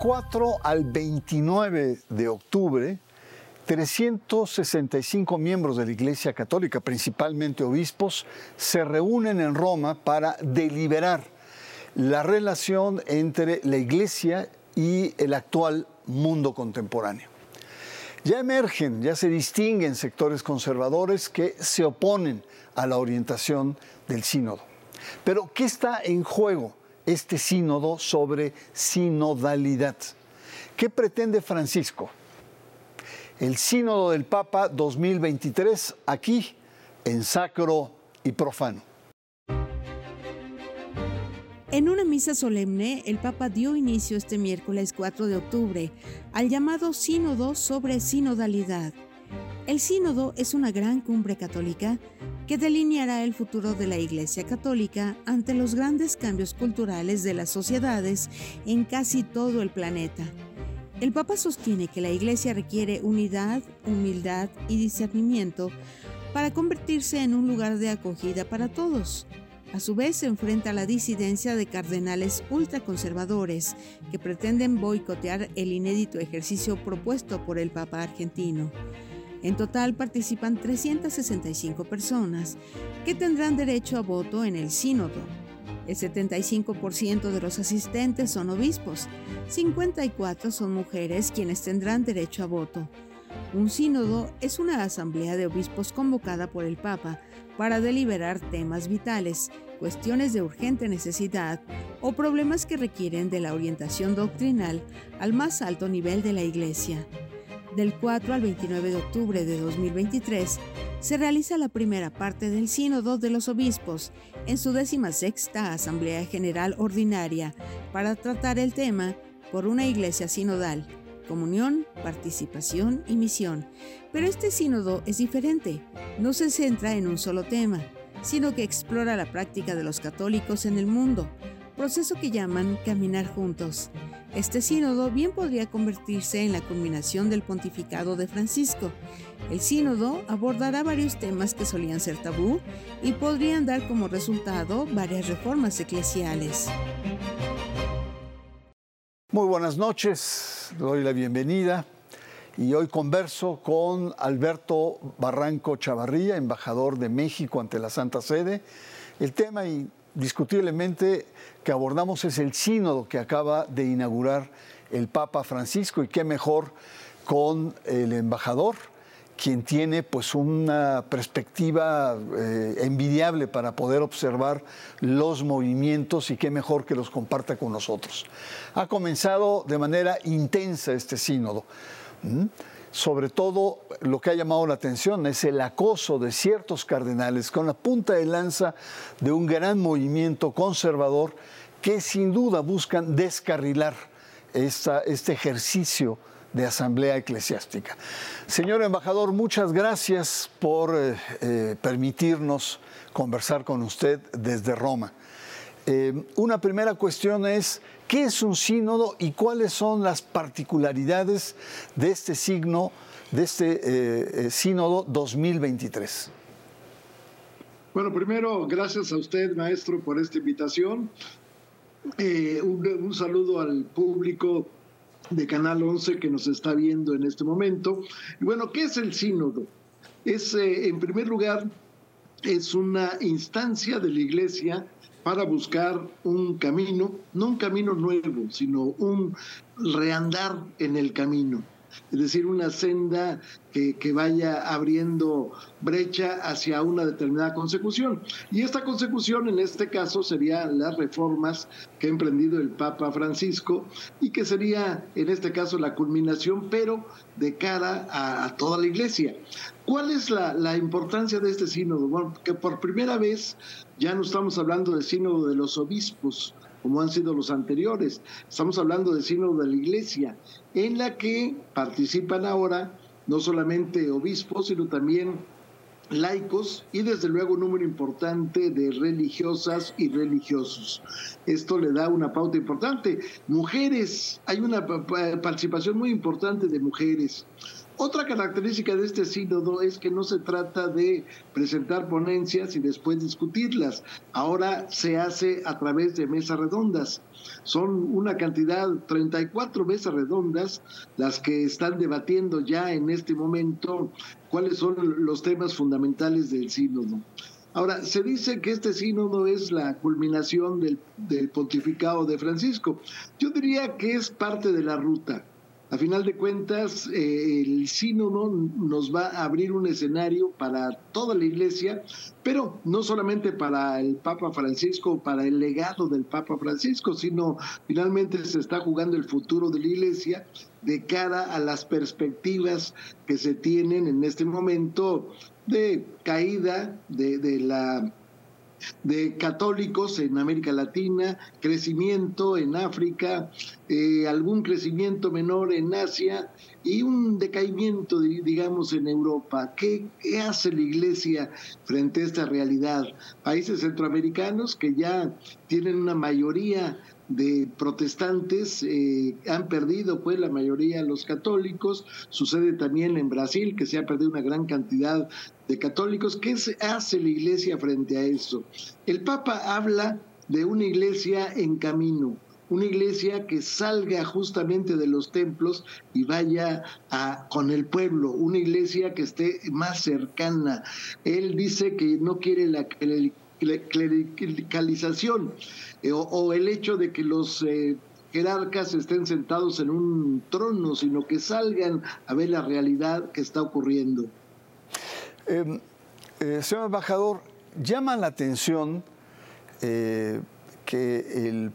Del 4 al 29 de octubre, 365 miembros de la Iglesia Católica, principalmente obispos, se reúnen en Roma para deliberar la relación entre la Iglesia y el actual mundo contemporáneo. Ya emergen, ya se distinguen sectores conservadores que se oponen a la orientación del sínodo. Pero, ¿qué está en juego este sínodo sobre sinodalidad? ¿Qué pretende Francisco? El sínodo del Papa 2023 aquí en Sacro y Profano. En una misa solemne, el Papa dio inicio este miércoles 4 de octubre al llamado Sínodo sobre Sinodalidad. El Sínodo es una gran cumbre católica que delineará el futuro de la Iglesia Católica ante los grandes cambios culturales de las sociedades en casi todo el planeta. El Papa sostiene que la Iglesia requiere unidad, humildad y discernimiento para convertirse en un lugar de acogida para todos. A su vez, se enfrenta a la disidencia de cardenales ultraconservadores que pretenden boicotear el inédito ejercicio propuesto por el Papa argentino. En total participan 365 personas que tendrán derecho a voto en el sínodo. El 75% de los asistentes son obispos, 54 son mujeres quienes tendrán derecho a voto. Un sínodo es una asamblea de obispos convocada por el Papa para deliberar temas vitales, cuestiones de urgente necesidad o problemas que requieren de la orientación doctrinal al más alto nivel de la Iglesia. Del 4 al 29 de octubre de 2023 se realiza la primera parte del Sínodo de los Obispos en su sexta Asamblea General Ordinaria para tratar el tema por una iglesia sinodal, comunión, participación y misión. Pero este sínodo es diferente, no se centra en un solo tema, sino que explora la práctica de los católicos en el mundo, proceso que llaman caminar juntos. Este sínodo bien podría convertirse en la culminación del pontificado de Francisco. El sínodo abordará varios temas que solían ser tabú y podrían dar como resultado varias reformas eclesiales. Muy buenas noches, doy la bienvenida y hoy converso con Alberto Barranco Chavarría, embajador de México ante la Santa Sede. El tema indiscutiblemente que abordamos es el sínodo que acaba de inaugurar el Papa Francisco y qué mejor con el embajador quien tiene pues una perspectiva eh, envidiable para poder observar los movimientos y qué mejor que los comparta con nosotros. Ha comenzado de manera intensa este sínodo. Sobre todo lo que ha llamado la atención es el acoso de ciertos cardenales con la punta de lanza de un gran movimiento conservador que sin duda buscan descarrilar este ejercicio de Asamblea Eclesiástica. Señor embajador, muchas gracias por eh, eh, permitirnos conversar con usted desde Roma. Eh, una primera cuestión es, ¿qué es un sínodo y cuáles son las particularidades de este signo, de este sínodo 2023? Bueno, primero, gracias a usted, maestro, por esta invitación. un saludo al público de Canal 11 que nos está viendo en este momento. Bueno, ¿qué es el sínodo? Es, eh, en primer lugar, es una instancia de la iglesia para buscar un camino, no un camino nuevo, sino un reandar en el camino es decir, una senda que, vaya abriendo brecha hacia una determinada consecución. Y esta consecución en este caso serían las reformas que ha emprendido el Papa Francisco y que sería en este caso la culminación, pero de cara a, toda la iglesia. ¿Cuál es la, la, importancia de este sínodo? Bueno, que por primera vez ya no estamos hablando del sínodo de los obispos, como han sido los anteriores. Estamos hablando del sínodo de la iglesia, en la que participan ahora no solamente obispos, sino también laicos y desde luego un número importante de religiosas y religiosos. Esto le da una pauta importante. Mujeres, hay una participación muy importante de mujeres. Otra característica de este sínodo es que no se trata de presentar ponencias y después discutirlas. Ahora se hace a través de mesas redondas. Son una cantidad, 34 mesas redondas, las que están debatiendo ya en este momento cuáles son los temas fundamentales del sínodo. Ahora, se dice que este sínodo es la culminación del, pontificado de Francisco. Yo diría que es parte de la ruta. A final de cuentas, eh, el sínodo nos va a abrir un escenario para toda la iglesia, pero no solamente para el Papa Francisco, para el legado del Papa Francisco, sino finalmente se está jugando el futuro de la iglesia de cara a las perspectivas que se tienen en este momento de caída de, la de católicos en América Latina, crecimiento en África, eh, algún crecimiento menor en Asia y un decaimiento, digamos, en Europa. ¿Qué, ¿Qué, hace la Iglesia frente a esta realidad? Países centroamericanos que ya tienen una mayoría de protestantes eh, han perdido pues la mayoría los católicos. Sucede también en Brasil que se ha perdido una gran cantidad de católicos. Qué hace la iglesia frente a eso el papa habla de una iglesia en camino una iglesia que salga justamente de los templos y vaya a, con el pueblo, una iglesia que esté más cercana. Él dice que no quiere la, clericalización eh, o, el hecho de que los eh, jerarcas estén sentados en un trono, sino que salgan a ver la realidad que está ocurriendo. Em, eh, señor embajador, llama la atención que el,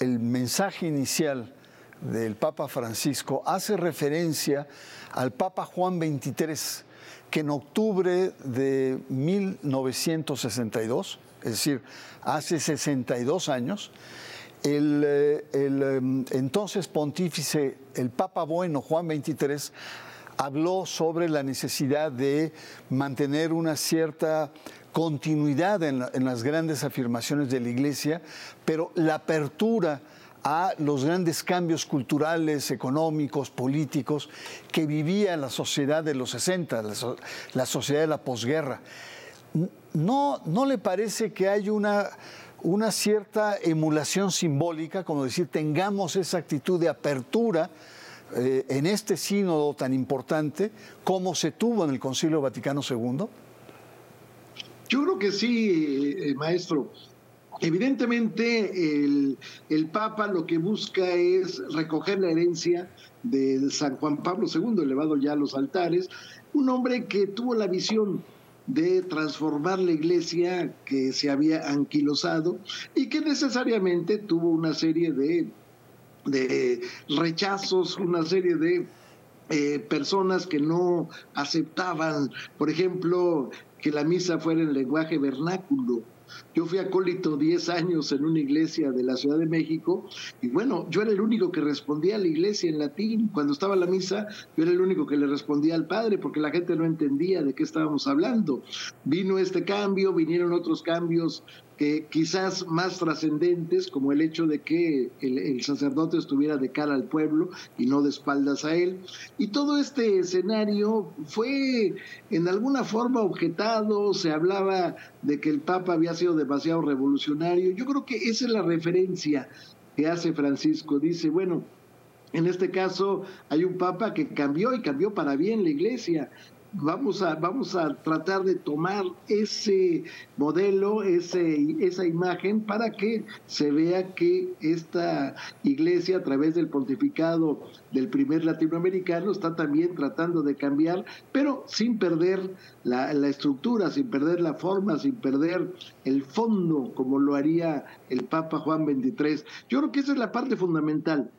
el mensaje inicial del Papa Francisco hace referencia al Papa Juan XXIII, que en octubre de 1962 es decir, hace 62 años, el, eh, em, entonces pontífice, el Papa Bueno Juan XXIII, habló sobre la necesidad de mantener una cierta continuidad en, las grandes afirmaciones de la Iglesia, pero la apertura a los grandes cambios culturales, económicos, políticos que vivía la sociedad de los 60, la, la sociedad de la posguerra. ¿No, no le parece que hay una, una cierta emulación simbólica, como decir, tengamos esa actitud de apertura eh, en este sínodo tan importante como se tuvo en el Concilio Vaticano II? Yo creo que sí, eh, maestro. Evidentemente, el, el, Papa lo que busca es recoger la herencia de San Juan Pablo II, elevado ya a los altares, un hombre que tuvo la visión de transformar la iglesia que se había anquilosado y que necesariamente tuvo una serie de, de rechazos, una serie de eh, personas que no aceptaban, por ejemplo, que la misa fuera en lenguaje vernáculo, yo fui acólito 10 años en una iglesia de la Ciudad de México y bueno, yo era el único que respondía a la iglesia en latín. Cuando estaba la misa, yo era el único que le respondía al Padre porque la gente no entendía de qué estábamos hablando. Vino este cambio, vinieron otros cambios que quizás más trascendentes, como el hecho de que el, sacerdote estuviera de cara al pueblo y no de espaldas a él. Y todo este escenario fue en alguna forma objetado, se hablaba de que el Papa había sido demasiado revolucionario. Yo creo que esa es la referencia que hace Francisco. Dice, bueno, en este caso hay un papa que cambió y cambió para bien la iglesia vamos a, vamos a tratar de tomar ese modelo, ese, esa imagen, para que se vea que esta iglesia, a través del pontificado del primer latinoamericano, está también tratando de cambiar, pero sin perder la, la estructura, sin perder la forma, sin perder el fondo, como lo haría el Papa Juan XXIII. Yo creo que esa es la parte fundamental,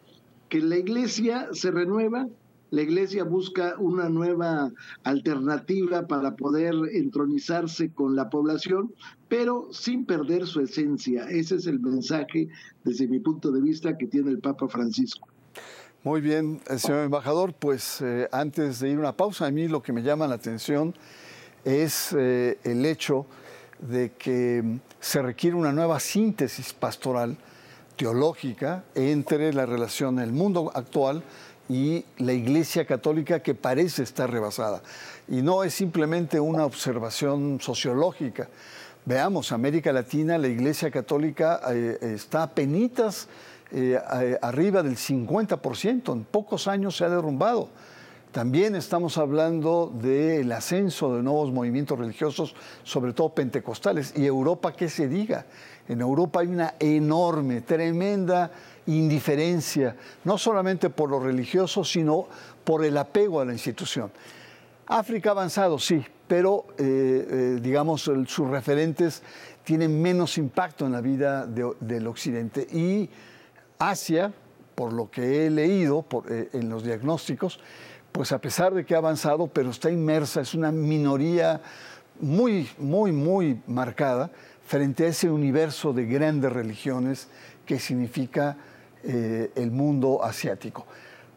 que la iglesia se renueva, la iglesia busca una nueva alternativa para poder entronizarse con la población, pero sin perder su esencia. Ese es el mensaje, desde mi punto de vista, que tiene el Papa Francisco. Muy bien, eh, señor embajador, pues eh, antes de ir a una pausa, a mí lo que me llama la atención es eh, el hecho de que se requiere una nueva síntesis pastoral teológica entre la relación del mundo actual y la Iglesia Católica que parece estar rebasada. Y no es simplemente una observación sociológica. Veamos, América Latina, la Iglesia Católica eh, está a penitas eh, arriba del 50%, en pocos años se ha derrumbado. También estamos hablando del ascenso de nuevos movimientos religiosos, sobre todo pentecostales. Y Europa, ¿qué se diga? En Europa hay una enorme, tremenda indiferencia, no solamente por lo religioso, sino por el apego a la institución. África ha avanzado, sí, pero eh, eh, digamos sus referentes tienen menos impacto en la vida del Occidente. Y Asia, por lo que he leído eh, en los diagnósticos, pues a pesar de que ha avanzado, pero está inmersa, es una minoría muy, muy, muy marcada frente a ese universo de grandes religiones que significa eh, el mundo asiático.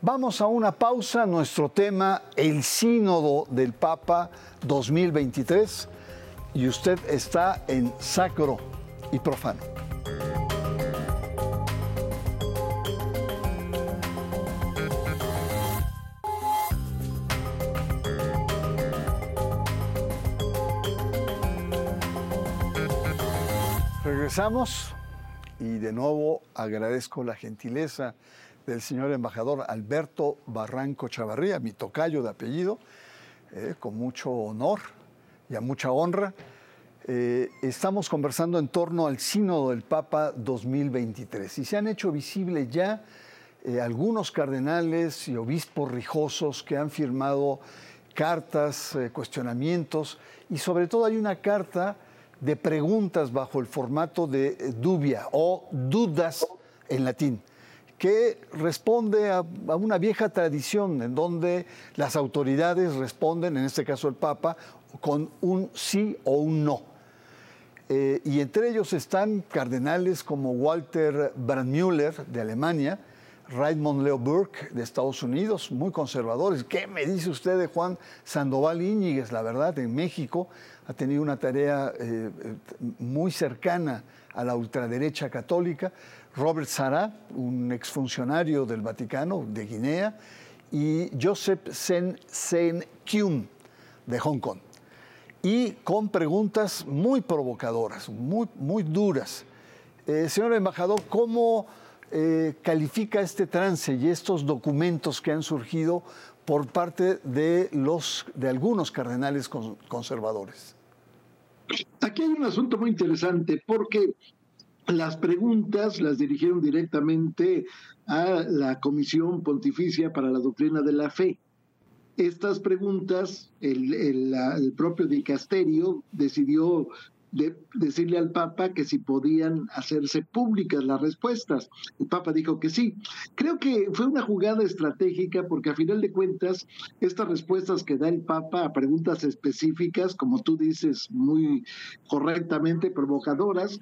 Vamos a una pausa, nuestro tema, el sínodo del Papa 2023, y usted está en sacro y profano. Regresamos y de nuevo agradezco la gentileza del señor embajador Alberto Barranco Chavarría, mi tocayo de apellido, eh, con mucho honor y a mucha honra. Eh, estamos conversando en torno al Sínodo del Papa 2023 y se han hecho visibles ya eh, algunos cardenales y obispos rijosos que han firmado cartas, cuestionamientos y sobre todo hay una carta de preguntas bajo el formato de dubia o dudas en latín, que responde a, una vieja tradición en donde las autoridades responden, en este caso el Papa, con un sí o un no. Eh, y entre ellos están cardenales como Walter Brandmüller de Alemania, Raymond Leo Burke de Estados Unidos, muy conservadores. ¿Qué me dice usted de Juan Sandoval Íñiguez? La verdad, en México ha tenido una tarea eh, muy cercana a la ultraderecha católica. Robert Sara, un exfuncionario del Vaticano de Guinea, y Joseph Sen Sen Kyun de Hong Kong. Y con preguntas muy provocadoras, muy, muy duras. Eh, señor embajador, ¿cómo califica este trance y estos documentos que han surgido por parte de, los, de algunos cardenales conservadores? Aquí hay un asunto muy interesante porque las preguntas las dirigieron directamente a la Comisión Pontificia para la Doctrina de la Fe. Estas preguntas, el, el propio dicasterio decidió de decirle al Papa que si podían hacerse públicas las respuestas. El Papa dijo que sí. Creo que fue una jugada estratégica porque a final de cuentas estas respuestas que da el Papa a preguntas específicas, como tú dices muy correctamente, provocadoras,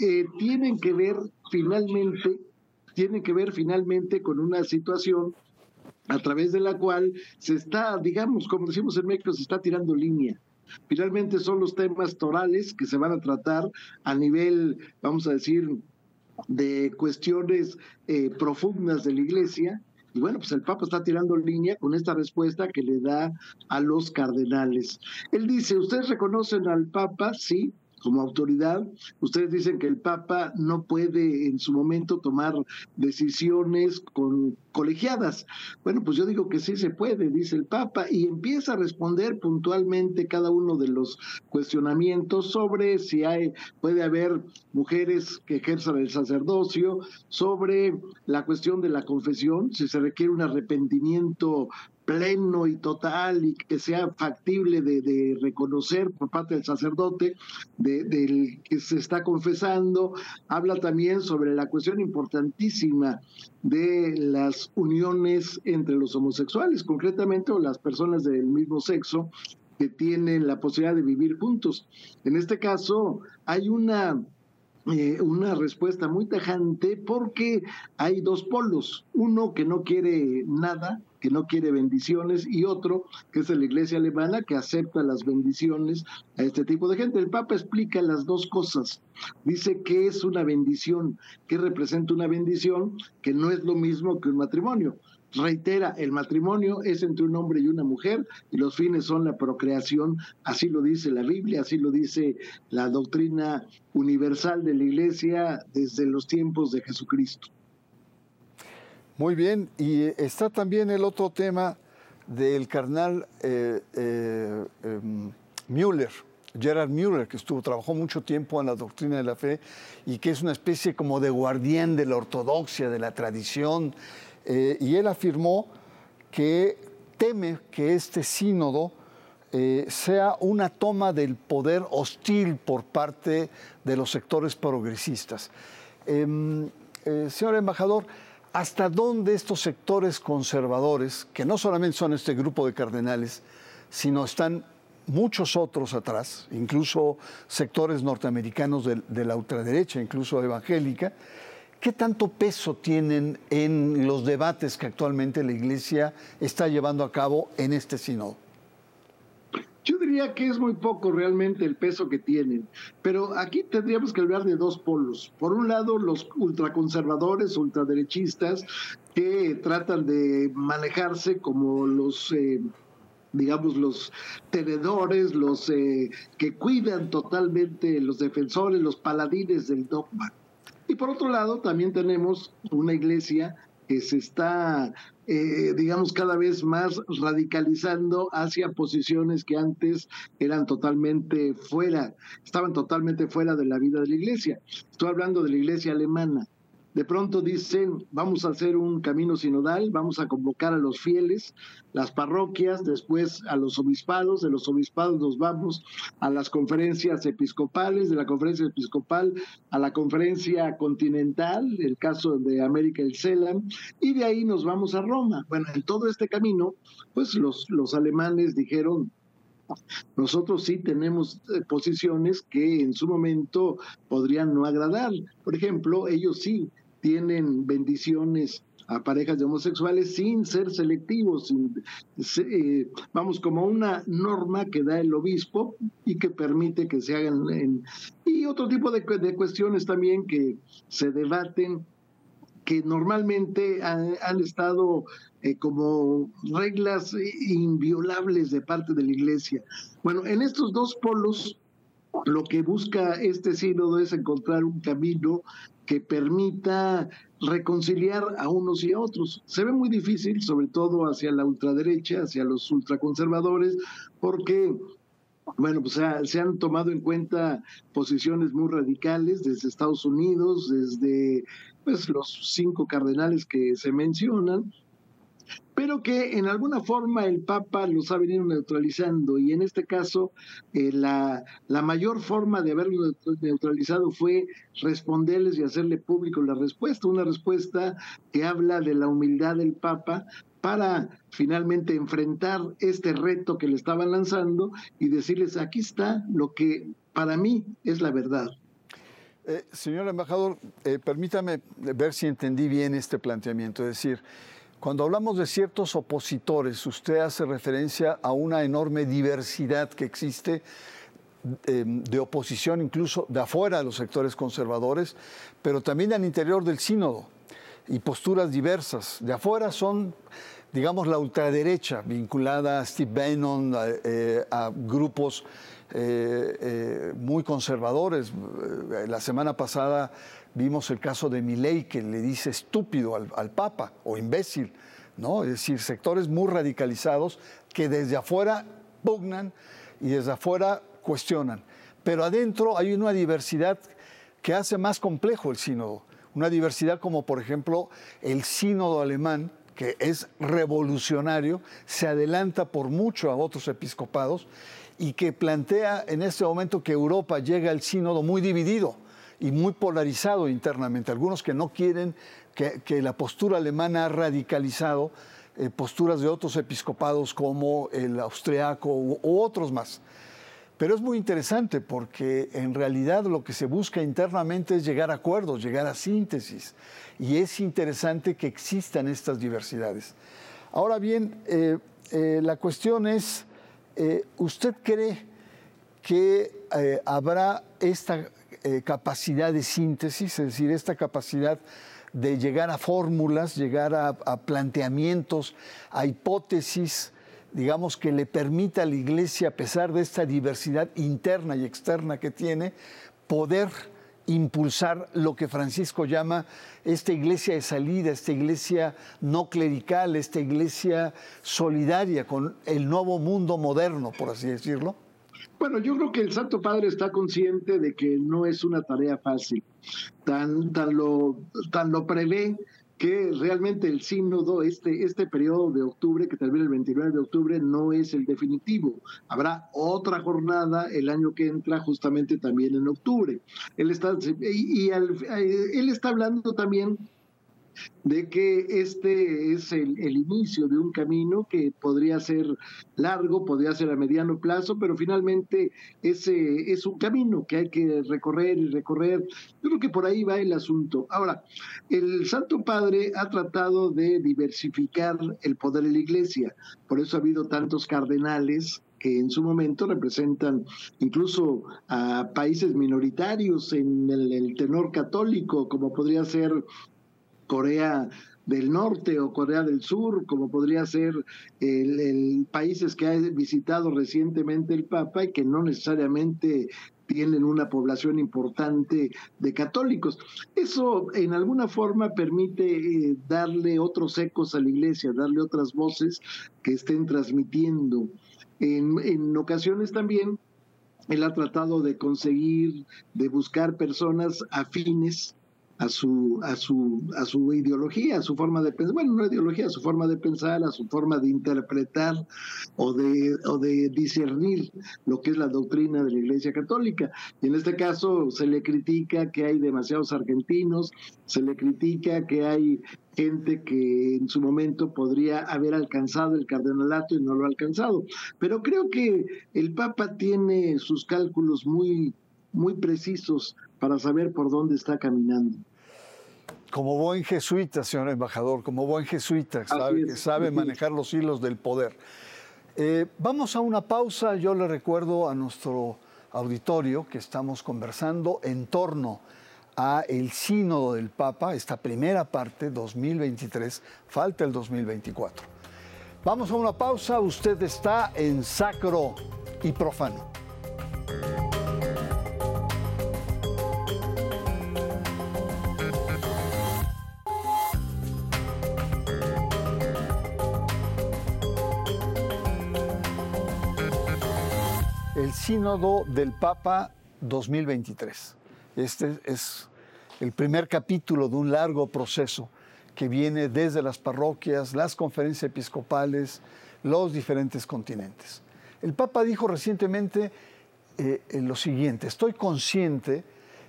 eh, tienen que ver finalmente, tienen que ver finalmente con una situación a través de la cual se está, digamos, como decimos en México, se está tirando línea Finalmente son los temas torales que se van a tratar a nivel, vamos a decir, de cuestiones eh, profundas de la Iglesia. Y bueno, pues el Papa está tirando línea con esta respuesta que le da a los cardenales. Él dice, ¿ustedes reconocen al Papa? Sí, como autoridad. Ustedes dicen que el Papa no puede en su momento tomar decisiones con colegiadas. Bueno, pues yo digo que sí se puede, dice el Papa, y empieza a responder puntualmente cada uno de los cuestionamientos sobre si hay, puede haber mujeres que ejerzan el sacerdocio, sobre la cuestión de la confesión, si se requiere un arrepentimiento pleno y total y que sea factible de, reconocer por parte del sacerdote del que se está confesando. Habla también sobre la cuestión importantísima de las uniones entre los homosexuales, concretamente o las personas del mismo sexo que tienen la posibilidad de vivir juntos. En este caso, hay una eh, una respuesta muy tajante porque hay dos polos, uno que no quiere nada, que no quiere bendiciones, y otro que es la iglesia alemana que acepta las bendiciones a este tipo de gente. El Papa explica las dos cosas. Dice que es una bendición, que representa una bendición, que no es lo mismo que un matrimonio. reitera, el matrimonio es entre un hombre y una mujer y los fines son la procreación, así lo dice la Biblia, así lo dice la doctrina universal de la Iglesia desde los tiempos de Jesucristo. Muy bien, y está también el otro tema del carnal eh, eh, em, Gerard Müller, que estuvo, trabajó mucho tiempo en la doctrina de la fe y que es una especie como de guardián de la ortodoxia, de la tradición, eh, y él afirmó que teme que este sínodo sea una toma del poder hostil por parte de los sectores progresistas. Em, señor embajador, hasta dónde estos sectores conservadores, que no solamente son este grupo de cardenales, sino están muchos otros atrás, incluso sectores norteamericanos de, la ultraderecha, incluso evangélica, ¿qué tanto peso tienen en los debates que actualmente la Iglesia está llevando a cabo en este sínodo? Que es muy poco realmente el peso que tienen, pero aquí tendríamos que hablar de dos polos. Por un lado, los ultraconservadores, ultraderechistas, que tratan de manejarse como los... Eh, digamos, los tenedores, los eh, que cuidan totalmente, los defensores, los paladines del dogma. Y por otro lado, también tenemos una iglesia que se está, eh, digamos, cada vez más radicalizando hacia posiciones que antes eran totalmente fuera, estaban totalmente fuera de la vida de la iglesia. Estoy hablando de la iglesia alemana de pronto dicen, vamos a hacer un camino sinodal, vamos a convocar a los fieles, las parroquias, después a los obispados, de los obispados nos vamos a las conferencias episcopales, de la conferencia episcopal a la conferencia continental, el caso de América el CELAM, y de ahí nos vamos a Roma. Bueno, en todo este camino, pues los, los alemanes dijeron, nosotros sí tenemos eh, posiciones que en su momento podrían no agradar. Por ejemplo, ellos sí tienen bendiciones a parejas de homosexuales sin ser selectivos, eh, vamos, como una norma que da el obispo y que permite que se hagan, en, y otro tipo de, de, cuestiones también que se debaten, que normalmente han, estado eh, como reglas inviolables de parte de la Iglesia. Bueno, en estos dos polos, lo que busca este sínodo es encontrar un camino que permita reconciliar a unos y a otros. Se ve muy difícil, sobre todo hacia la ultraderecha, hacia los ultraconservadores, porque bueno, pues se han tomado en cuenta posiciones muy radicales desde Estados Unidos, desde pues, los cinco cardenales que se mencionan, pero que en alguna forma el Papa los ha venido neutralizando y en este caso eh, la, la, mayor forma de haberlo neutralizado fue responderles y hacerle público la respuesta, una respuesta que habla de la humildad del Papa para finalmente enfrentar este reto que le estaban lanzando y decirles, aquí está lo que para mí es la verdad. Eh, señor embajador, eh, permítame ver si entendí bien este planteamiento. Es decir, cuando hablamos de ciertos opositores, usted hace referencia a una enorme diversidad que existe em, de oposición incluso de afuera de los sectores conservadores, pero también al interior del sínodo y posturas diversas. De afuera son, digamos, la ultraderecha vinculada a Steve Bannon, a, eh, grupos eh, eh, muy conservadores. La semana pasada Vimos el caso de Milei que le dice estúpido al, Papa o imbécil, ¿no? Es decir, sectores muy radicalizados que desde afuera pugnan y desde afuera cuestionan. Pero adentro hay una diversidad que hace más complejo el sínodo. Una diversidad como por ejemplo el sínodo alemán, que es revolucionario, se adelanta por mucho a otros episcopados y que plantea en este momento que Europa llega al sínodo muy dividido y muy polarizado internamente. Algunos que no quieren que, la postura alemana ha radicalizado eh, posturas de otros episcopados como el austriaco u, otros más. Pero es muy interesante porque en realidad lo que se busca internamente es llegar a acuerdos, llegar a síntesis. Y es interesante que existan estas diversidades. Ahora bien, eh, eh, la cuestión es, ¿usted cree que habrá esta eh, capacidad de síntesis, es decir, esta capacidad de llegar a fórmulas, llegar a, planteamientos, a hipótesis, digamos, que le permita a la Iglesia, a pesar de esta diversidad interna y externa que tiene, poder impulsar lo que Francisco llama esta iglesia de salida, esta iglesia no clerical, esta iglesia solidaria con el nuevo mundo moderno, por así decirlo? Bueno, yo creo que el Santo Padre está consciente de que no es una tarea fácil. Tan, tan, lo, tan lo prevé que realmente el sínodo, este, este periodo de octubre, que termina el 29 de octubre, no es el definitivo. Habrá otra jornada el año que entra, justamente también en octubre. Él está, y, y él está hablando también de que este es el, inicio de un camino que podría ser largo, podría ser a mediano plazo, pero finalmente ese es un camino que hay que recorrer y recorrer. Yo creo que por ahí va el asunto. Ahora, el Santo Padre ha tratado de diversificar el poder de la Iglesia, por eso ha habido tantos cardenales que en su momento representan incluso a países minoritarios en el, tenor católico, como podría ser Corea del Norte o Corea del Sur, como podría ser el, países que ha visitado recientemente el Papa y que no necesariamente tienen una población importante de católicos. Eso en alguna forma permite eh, darle otros ecos a la iglesia, darle otras voces que estén transmitiendo. En, en ocasiones también él ha tratado de conseguir, de buscar personas afines a su, a su, a su ideología, a su forma de pensar, bueno, no ideología, a su forma de pensar, a su forma de interpretar o de, o de discernir lo que es la doctrina de la Iglesia Católica. Y en este caso se le critica que hay demasiados argentinos, se le critica que hay gente que en su momento podría haber alcanzado el cardenalato y no lo ha alcanzado. Pero creo que el Papa tiene sus cálculos muy, muy precisos para saber por dónde está caminando. Como buen jesuita, señor embajador, como buen jesuita, sabe, que sabe manejar los hilos del poder. Eh, vamos a una pausa. Yo le recuerdo a nuestro auditorio que estamos conversando en torno a el sínodo del Papa, esta primera parte, 2023, falta el 2024. Vamos a una pausa, usted está en sacro y profano. Sínodo del Papa 2023. Este es el primer capítulo de un largo proceso que viene desde las parroquias, las conferencias episcopales, los diferentes continentes. El Papa dijo recientemente eh, lo siguiente, estoy consciente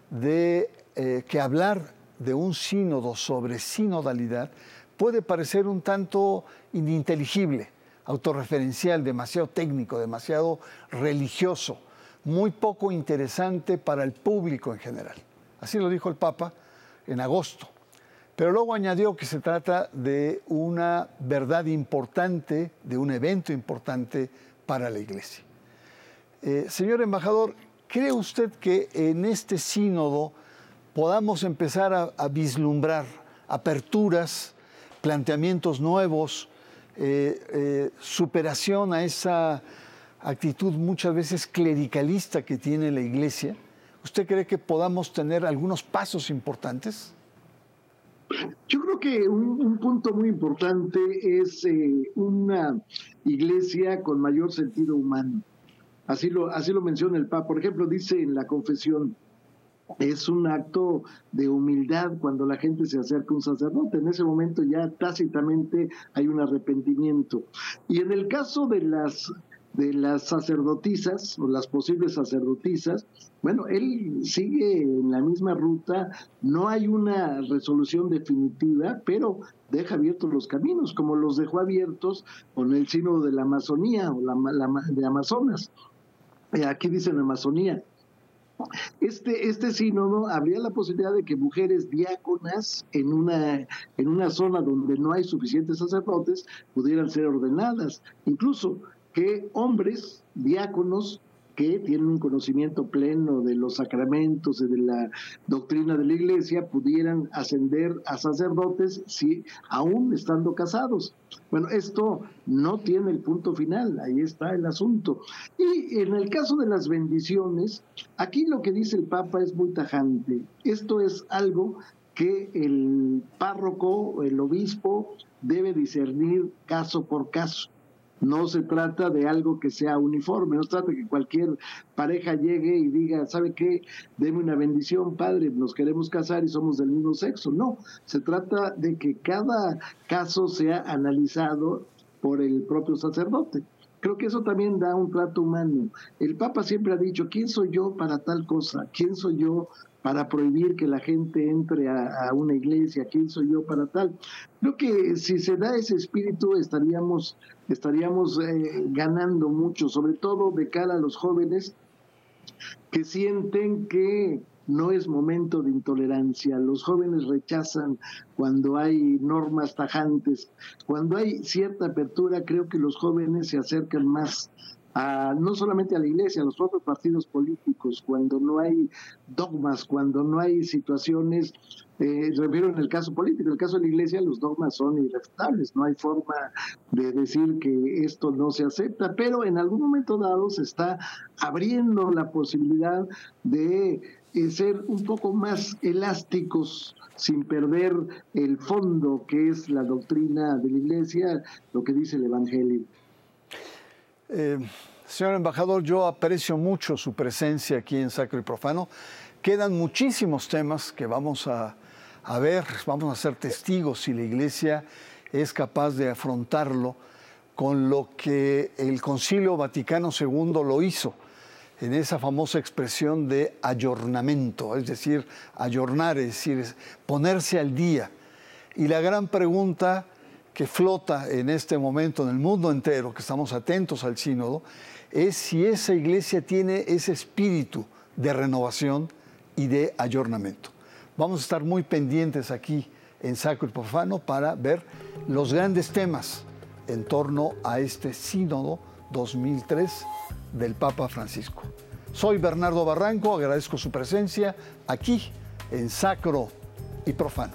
de eh, que hablar de un sínodo sobre sinodalidad puede parecer un tanto ininteligible autorreferencial, demasiado técnico, demasiado religioso, muy poco interesante para el público en general. Así lo dijo el Papa en agosto. Pero luego añadió que se trata de una verdad importante, de un evento importante para la Iglesia. Eh, señor embajador, ¿cree usted que en este sínodo podamos empezar a vislumbrar aperturas, planteamientos nuevos, eh, eh, superación a esa actitud muchas veces clericalista que tiene la Iglesia, ¿usted cree que podamos tener algunos pasos importantes? Yo creo que un, punto muy importante es eh, una iglesia con mayor sentido humano. Así lo, así lo menciona el Papa. Por ejemplo, dice en la confesión, es un acto de humildad cuando la gente se acerca a un sacerdote. En ese momento ya tácitamente hay un arrepentimiento. Y en el caso de las de las sacerdotisas o las posibles sacerdotisas, bueno, él sigue en la misma ruta, no hay una resolución definitiva, pero deja abiertos los caminos, como los dejó abiertos con el sínodo de la Amazonía o de Amazonas. Eh, aquí dicen Amazonía, este, este sínodo habría la posibilidad de que mujeres diáconas en una, en una zona donde no hay suficientes sacerdotes pudieran ser ordenadas, incluso que hombres diáconos que tienen un conocimiento pleno de los sacramentos y de la doctrina de la iglesia pudieran ascender a sacerdotes si aún estando casados. Bueno, esto no tiene el punto final, ahí está el asunto. Y en el caso de las bendiciones, aquí lo que dice el Papa es muy tajante. Esto es algo que el párroco, el obispo, debe discernir caso por caso. No se trata de algo que sea uniforme, no se trata de que cualquier pareja llegue y diga, ¿sabe qué? Deme una bendición, padre, nos queremos casar y somos del mismo sexo. No, se trata de que cada caso sea analizado por el propio sacerdote. Creo que eso también da un trato humano. El Papa siempre ha dicho, ¿quién soy yo para tal cosa? ¿Quién soy yo para prohibir que la gente entre a, una iglesia, quién soy yo para tal. Creo que si se da ese espíritu estaríamos, estaríamos eh, ganando mucho, sobre todo de cara a los jóvenes que sienten que no es momento de intolerancia. Los jóvenes rechazan cuando hay normas tajantes. Cuando hay cierta apertura, creo que los jóvenes se acercan más no solamente a la iglesia, a los propios partidos políticos, cuando no hay dogmas, cuando no hay situaciones, eh, refiero en el caso político, en el caso de la iglesia los dogmas son irrefutables, no hay forma de decir que esto no se acepta, pero en algún momento dado se está abriendo la posibilidad de eh, ser un poco más elásticos sin perder el fondo que es la doctrina de la iglesia, lo que dice el Evangelio. Eh, señor embajador, yo aprecio mucho su presencia aquí en Sacro y Profano. Quedan muchísimos temas que vamos a, ver, vamos a ser testigos si la Iglesia es capaz de afrontarlo con lo que el Concilio Vaticano II lo hizo en esa famosa expresión de ayornamiento, es decir, ayornar, es decir, ponerse al día. Y la gran pregunta que flota en este momento en el mundo entero, que estamos atentos al sínodo, es si esa iglesia tiene ese espíritu de renovación y de ayornamiento. Vamos a estar muy pendientes aquí en Sacro y Profano para ver los grandes temas en torno a este sínodo 2003 del Papa Francisco. Soy Bernardo Barranco, agradezco su presencia aquí en Sacro y Profano.